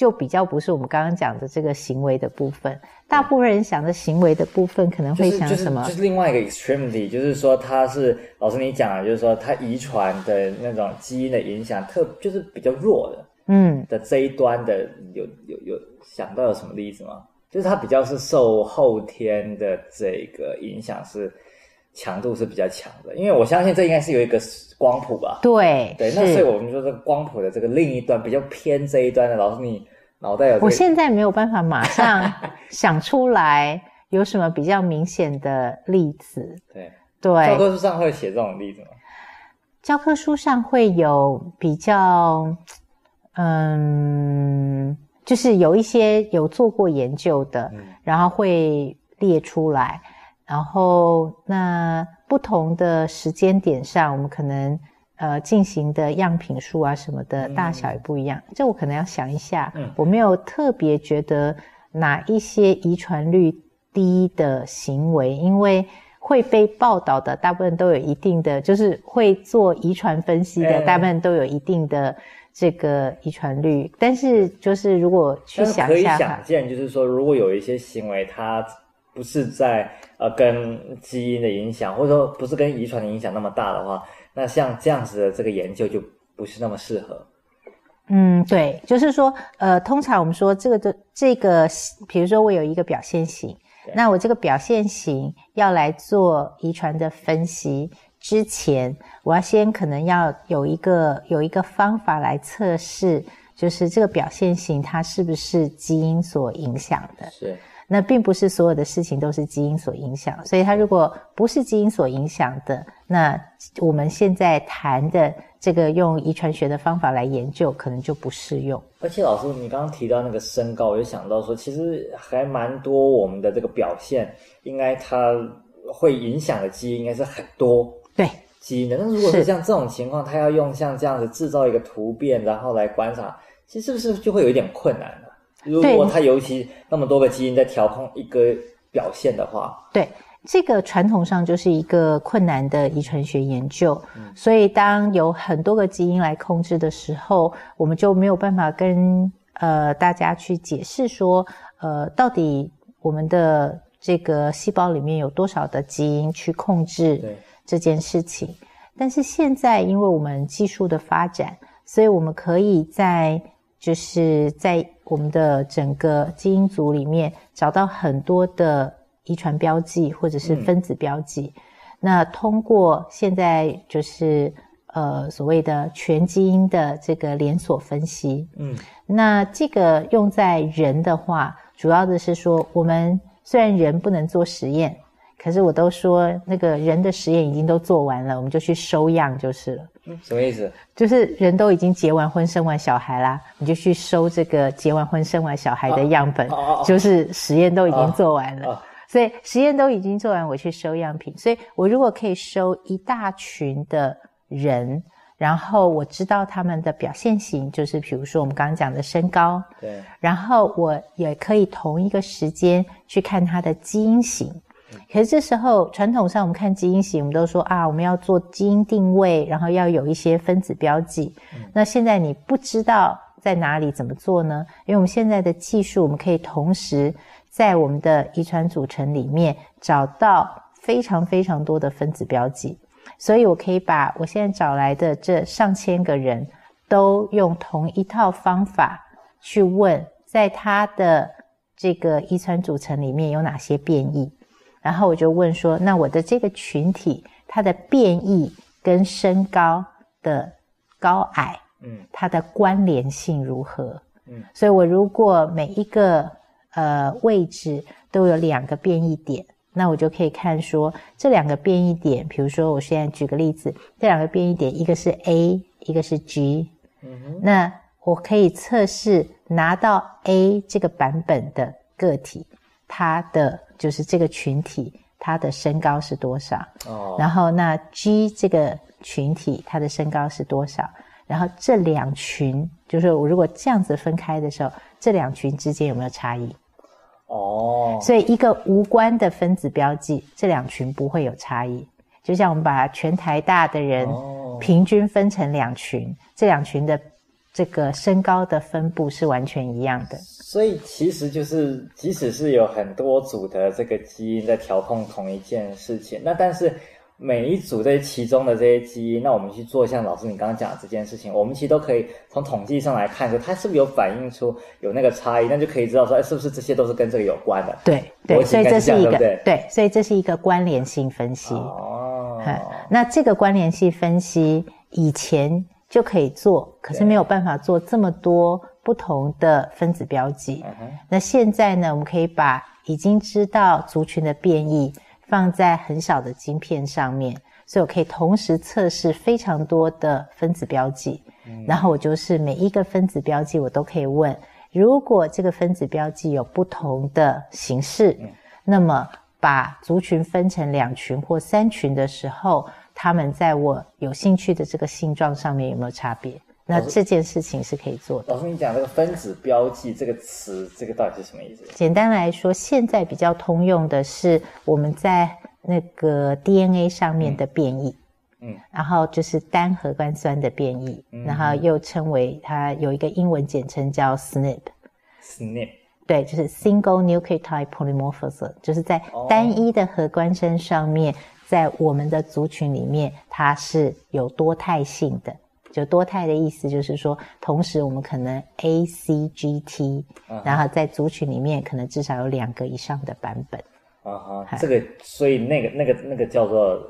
就比较不是我们刚刚讲的这个行为的部分。大部分人想的行为的部分，可能会想什么？就是、就是就是另外一个 extremity，就是说它是老师你讲的，就是说它遗传的那种基因的影响特就是比较弱的。嗯，的这一端的有有有想到有什么例子吗？就是它比较是受后天的这个影响是。强度是比较强的，因为我相信这应该是有一个光谱吧。对对，那所以我们说这个光谱的这个另一端比较偏这一端的，老师你脑袋有、这个？我现在没有办法马上 想出来有什么比较明显的例子。对对，教科书上会写这种例子吗？教科书上会有比较，嗯，就是有一些有做过研究的，嗯、然后会列出来。然后，那不同的时间点上，我们可能呃进行的样品数啊什么的大小也不一样。嗯、这我可能要想一下。嗯，我没有特别觉得哪一些遗传率低的行为，因为会被报道的大部分都有一定的，就是会做遗传分析的大部分都有一定的这个遗传率。嗯、但是，就是如果去想一下，可以想见，就是说，如果有一些行为它。不是在呃跟基因的影响，或者说不是跟遗传的影响那么大的话，那像这样子的这个研究就不是那么适合。嗯，对，就是说，呃，通常我们说这个的这个，比如说我有一个表现型，那我这个表现型要来做遗传的分析之前，我要先可能要有一个有一个方法来测试，就是这个表现型它是不是基因所影响的。是。那并不是所有的事情都是基因所影响，所以它如果不是基因所影响的，那我们现在谈的这个用遗传学的方法来研究，可能就不适用。而且老师，你刚刚提到那个身高，我就想到说，其实还蛮多我们的这个表现，应该它会影响的基因应该是很多。对，基因的。那如果是像这种情况，它要用像这样子制造一个突变，然后来观察，其实是不是就会有一点困难呢？如果它尤其那么多个基因在调控一个表现的话，对，这个传统上就是一个困难的遗传学研究。嗯，所以当有很多个基因来控制的时候，我们就没有办法跟呃大家去解释说，呃，到底我们的这个细胞里面有多少的基因去控制这件事情。但是现在因为我们技术的发展，所以我们可以在就是在我们的整个基因组里面找到很多的遗传标记或者是分子标记，嗯、那通过现在就是呃所谓的全基因的这个连锁分析，嗯，那这个用在人的话，主要的是说我们虽然人不能做实验。可是我都说那个人的实验已经都做完了，我们就去收样就是了。嗯，什么意思？就是人都已经结完婚、生完小孩啦，你就去收这个结完婚、生完小孩的样本，啊、就是实验都已经做完了。啊啊、所以实验都已经做完，我去收样品。所以我如果可以收一大群的人，然后我知道他们的表现型，就是比如说我们刚刚讲的身高，对，然后我也可以同一个时间去看他的基因型。可是这时候，传统上我们看基因型，我们都说啊，我们要做基因定位，然后要有一些分子标记。嗯、那现在你不知道在哪里怎么做呢？因为我们现在的技术，我们可以同时在我们的遗传组成里面找到非常非常多的分子标记，所以我可以把我现在找来的这上千个人都用同一套方法去问，在他的这个遗传组成里面有哪些变异。然后我就问说：“那我的这个群体，它的变异跟身高的高矮，嗯，它的关联性如何？嗯，所以我如果每一个呃位置都有两个变异点，那我就可以看说这两个变异点，比如说我现在举个例子，这两个变异点一个是 A，一个是 G，嗯，那我可以测试拿到 A 这个版本的个体，它的。就是这个群体，他的身高是多少？哦，然后那 G 这个群体，他的身高是多少？然后这两群，就是我如果这样子分开的时候，这两群之间有没有差异？哦，所以一个无关的分子标记，这两群不会有差异。就像我们把全台大的人平均分成两群，这两群的这个身高的分布是完全一样的。所以其实就是，即使是有很多组的这个基因在调控同一件事情，那但是。每一组这其中的这些基因，那我们去做像老师你刚刚讲的这件事情，我们其实都可以从统计上来看，说它是不是有反映出有那个差异，那就可以知道说，哎，是不是这些都是跟这个有关的？对对，所以这是一个对，对，所以这是一个关联性分析。哦，那这个关联性分析以前就可以做，可是没有办法做这么多不同的分子标记。那现在呢，我们可以把已经知道族群的变异。放在很小的晶片上面，所以我可以同时测试非常多的分子标记。嗯，然后我就是每一个分子标记，我都可以问：如果这个分子标记有不同的形式，嗯，那么把族群分成两群或三群的时候，他们在我有兴趣的这个性状上面有没有差别？那这件事情是可以做的。老师，你讲这个分子标记这个词，这个到底是什么意思？简单来说，现在比较通用的是我们在那个 DNA 上面的变异，嗯，然后就是单核苷酸的变异，嗯，然后又称为它有一个英文简称叫 SNP。SNP。对，就是 Single Nucleotide Polymorphism，就是在单一的核苷酸上面，在我们的族群里面，它是有多态性的。就多态的意思就是说，同时我们可能 A、C、G、T，然后在族群里面可能至少有两个以上的版本。啊哈，这个所以那个那个那个叫做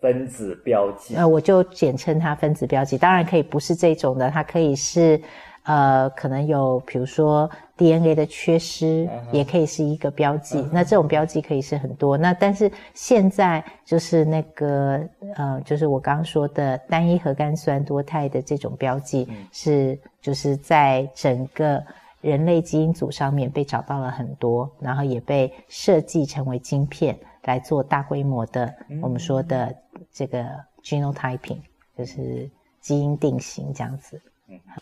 分子标记。呃，我就简称它分子标记。当然可以不是这种的，它可以是。呃，可能有，比如说 DNA 的缺失，uh. 也可以是一个标记。Uh. 那这种标记可以是很多。那但是现在就是那个，呃，就是我刚刚说的单一核苷酸多肽的这种标记，是就是在整个人类基因组上面被找到了很多，然后也被设计成为晶片来做大规模的，uh. 我们说的这个 genotyping，就是基因定型这样子。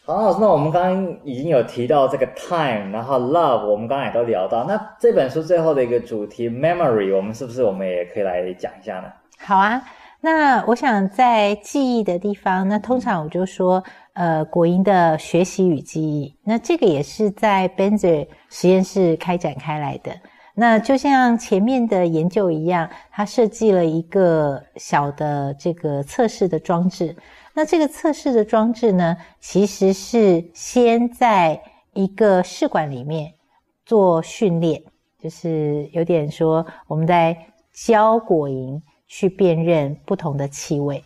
好，老师，那我们刚刚已经有提到这个 time，然后 love，我们刚刚也都聊到。那这本书最后的一个主题 memory，我们是不是我们也可以来讲一下呢？好啊，那我想在记忆的地方，那通常我就说，呃，果蝇的学习与记忆，那这个也是在 Benzer 实验室开展开来的。那就像前面的研究一样，他设计了一个小的这个测试的装置。那这个测试的装置呢，其实是先在一个试管里面做训练，就是有点说我们在教果蝇去辨认不同的气味。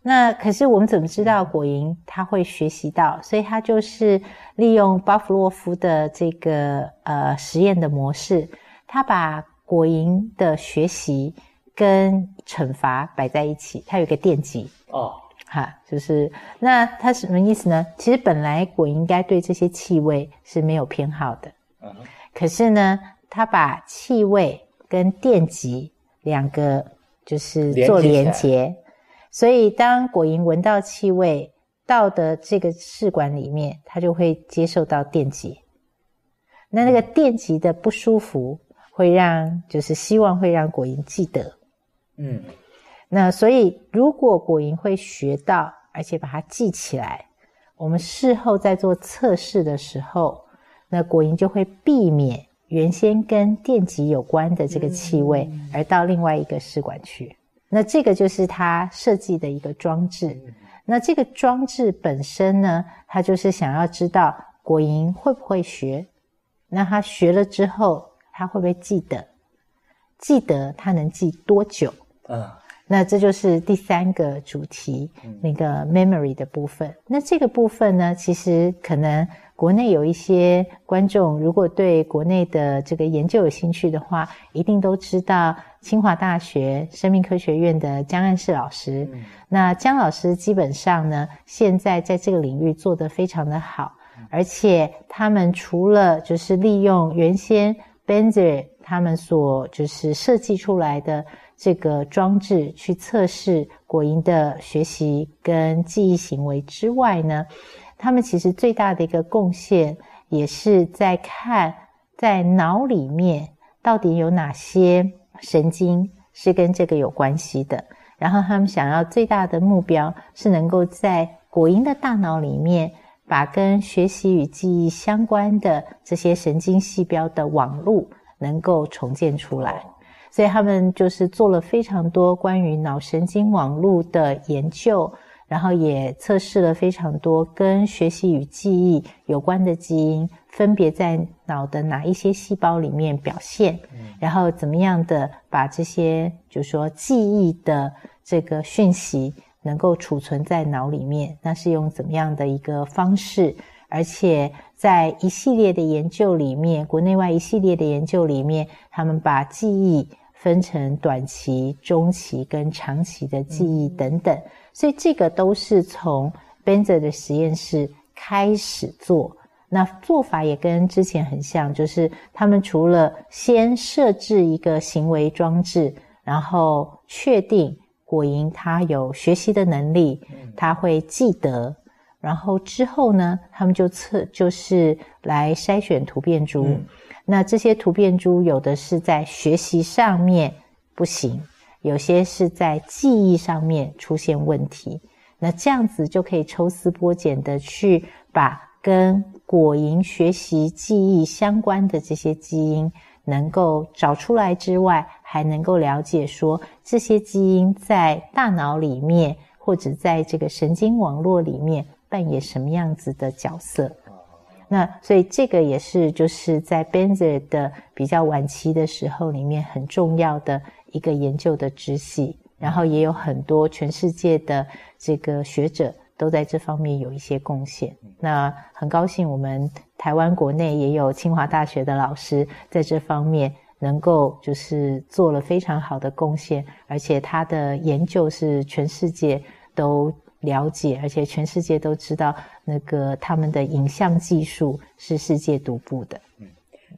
那可是我们怎么知道果蝇它会学习到？所以它就是利用巴甫洛夫的这个呃实验的模式，它把果蝇的学习跟惩罚摆在一起，它有一个电极哦。哈，就是那它什么意思呢？其实本来果蝇应该对这些气味是没有偏好的，嗯，可是呢，它把气味跟电极两个就是做连接，所以当果蝇闻到气味到的这个试管里面，它就会接受到电极。那那个电极的不舒服会让，就是希望会让果蝇记得，嗯。那所以，如果果蝇会学到，而且把它记起来，我们事后在做测试的时候，那果蝇就会避免原先跟电极有关的这个气味，而到另外一个试管去。那这个就是它设计的一个装置。那这个装置本身呢，它就是想要知道果蝇会不会学。那它学了之后，它会不会记得？记得它能记多久？嗯。那这就是第三个主题，那个 memory 的部分。那这个部分呢，其实可能国内有一些观众，如果对国内的这个研究有兴趣的话，一定都知道清华大学生命科学院的江安世老师。那江老师基本上呢，现在在这个领域做得非常的好，而且他们除了就是利用原先 Benzer 他们所就是设计出来的。这个装置去测试果蝇的学习跟记忆行为之外呢，他们其实最大的一个贡献也是在看在脑里面到底有哪些神经是跟这个有关系的。然后他们想要最大的目标是能够在果蝇的大脑里面把跟学习与记忆相关的这些神经细胞的网路能够重建出来。所以他们就是做了非常多关于脑神经网络的研究，然后也测试了非常多跟学习与记忆有关的基因，分别在脑的哪一些细胞里面表现，然后怎么样的把这些，就是说记忆的这个讯息能够储存在脑里面，那是用怎么样的一个方式？而且在一系列的研究里面，国内外一系列的研究里面，他们把记忆。分成短期、中期跟长期的记忆等等，所以这个都是从 Benzer 的实验室开始做。那做法也跟之前很像，就是他们除了先设置一个行为装置，然后确定果蝇它有学习的能力，它会记得，然后之后呢，他们就测，就是来筛选突变株。嗯那这些突变株有的是在学习上面不行，有些是在记忆上面出现问题。那这样子就可以抽丝剥茧的去把跟果蝇学习记忆相关的这些基因能够找出来之外，还能够了解说这些基因在大脑里面或者在这个神经网络里面扮演什么样子的角色。那所以这个也是就是在 Benzer 的比较晚期的时候里面很重要的一个研究的支系，然后也有很多全世界的这个学者都在这方面有一些贡献。那很高兴我们台湾国内也有清华大学的老师在这方面能够就是做了非常好的贡献，而且他的研究是全世界都了解，而且全世界都知道，那个他们的影像技术是世界独步的。嗯，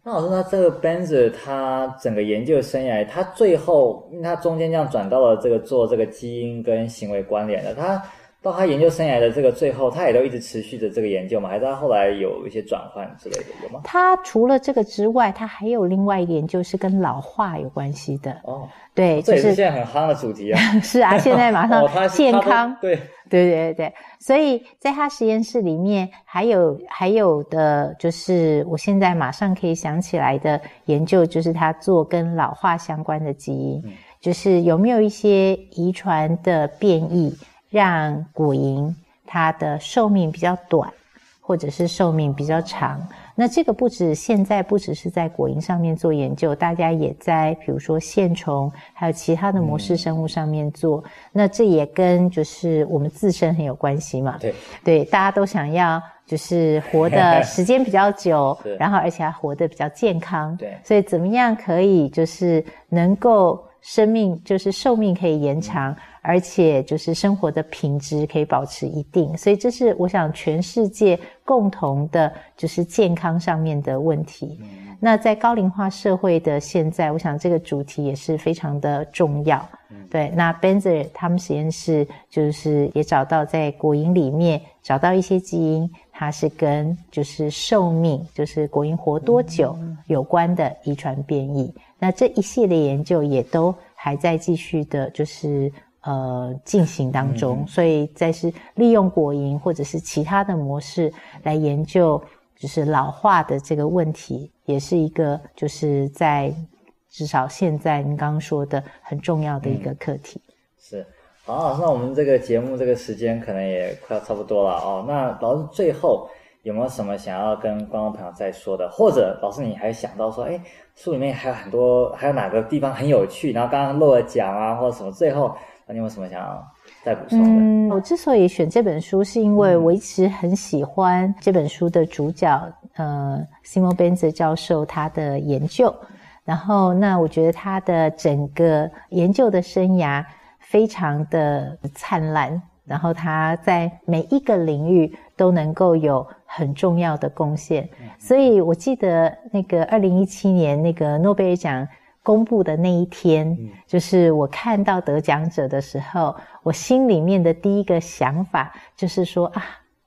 那老师，那这个 Benzer 他整个研究生涯，他最后，他中间这样转到了这个做这个基因跟行为关联的，他。到他研究生涯的这个最后，他也都一直持续着这个研究嘛？还是他后来有一些转换之类的，有吗？他除了这个之外，他还有另外一个研究是跟老化有关系的。哦，对，这也是现在很夯的主题啊。是啊，现在马上健康。哦、对，对对对，所以在他实验室里面，还有还有的就是我现在马上可以想起来的研究，就是他做跟老化相关的基因，嗯、就是有没有一些遗传的变异。让果蝇它的寿命比较短，或者是寿命比较长。那这个不止现在不只是在果蝇上面做研究，大家也在比如说线虫还有其他的模式生物上面做。嗯、那这也跟就是我们自身很有关系嘛。对对，大家都想要就是活的时间比较久，然后而且还活得比较健康。对，所以怎么样可以就是能够生命就是寿命可以延长。嗯而且就是生活的品质可以保持一定，所以这是我想全世界共同的，就是健康上面的问题。嗯、那在高龄化社会的现在，我想这个主题也是非常的重要。嗯、对，那 Benzer 他们实验室就是也找到在果蝇里面找到一些基因，它是跟就是寿命，就是果蝇活多久有关的遗传变异。嗯、那这一系列研究也都还在继续的，就是。呃，进行当中，嗯、所以再是利用果蝇或者是其他的模式来研究，就是老化的这个问题，也是一个就是在至少现在您刚刚说的很重要的一个课题。嗯、是，好，那我们这个节目这个时间可能也快要差不多了哦。那老师最后有没有什么想要跟观众朋友再说的？或者老师你还想到说，哎，书里面还有很多，还有哪个地方很有趣？然后刚刚漏了讲啊，或者什么？最后。那你有什么想要再补充的？嗯，我之所以选这本书，是因为我一直很喜欢这本书的主角，呃，Simon Benzer 教授他的研究。然后，那我觉得他的整个研究的生涯非常的灿烂，然后他在每一个领域都能够有很重要的贡献。所以我记得那个二零一七年那个诺贝尔奖。公布的那一天，就是我看到得奖者的时候，我心里面的第一个想法就是说啊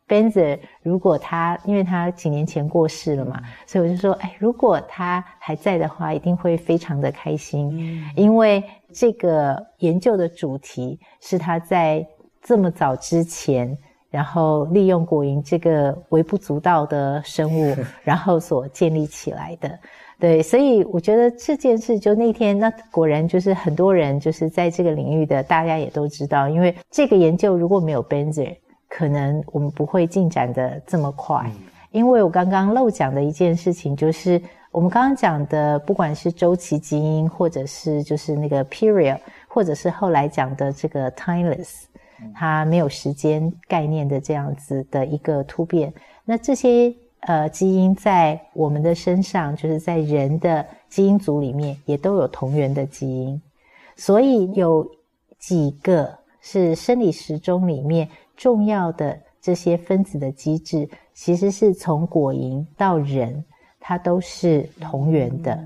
，Benzer 如果他，因为他几年前过世了嘛，所以我就说，哎，如果他还在的话，一定会非常的开心，因为这个研究的主题是他在这么早之前然后利用果蝇这个微不足道的生物，然后所建立起来的。对，所以我觉得这件事就那天，那果然就是很多人就是在这个领域的，大家也都知道，因为这个研究如果没有 Benzer，可能我们不会进展的这么快。因为我刚刚漏讲的一件事情，就是我们刚刚讲的，不管是周期基因，或者是就是那个 period，或者是后来讲的这个 timeless，它没有时间概念的这样子的一个突变，那这些。呃，基因在我们的身上，就是在人的基因组里面，也都有同源的基因。所以有几个是生理时钟里面重要的这些分子的机制，其实是从果蝇到人，它都是同源的。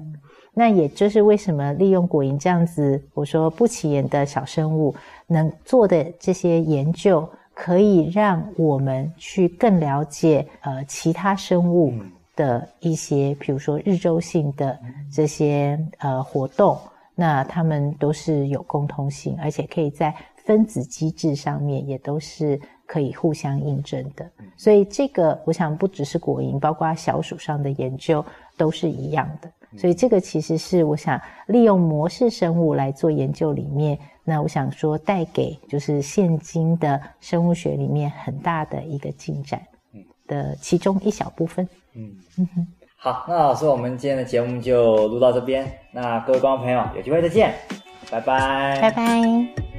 那也就是为什么利用果蝇这样子，我说不起眼的小生物能做的这些研究。可以让我们去更了解呃其他生物的一些，比如说日周性的这些呃活动，那它们都是有共通性，而且可以在分子机制上面也都是可以互相印证的。所以这个我想不只是果蝇，包括小鼠上的研究都是一样的。所以这个其实是我想利用模式生物来做研究里面。那我想说，带给就是现今的生物学里面很大的一个进展的其中一小部分。嗯嗯哼，好，那老师，我们今天的节目就录到这边。那各位观众朋友，有机会再见，拜拜，拜拜。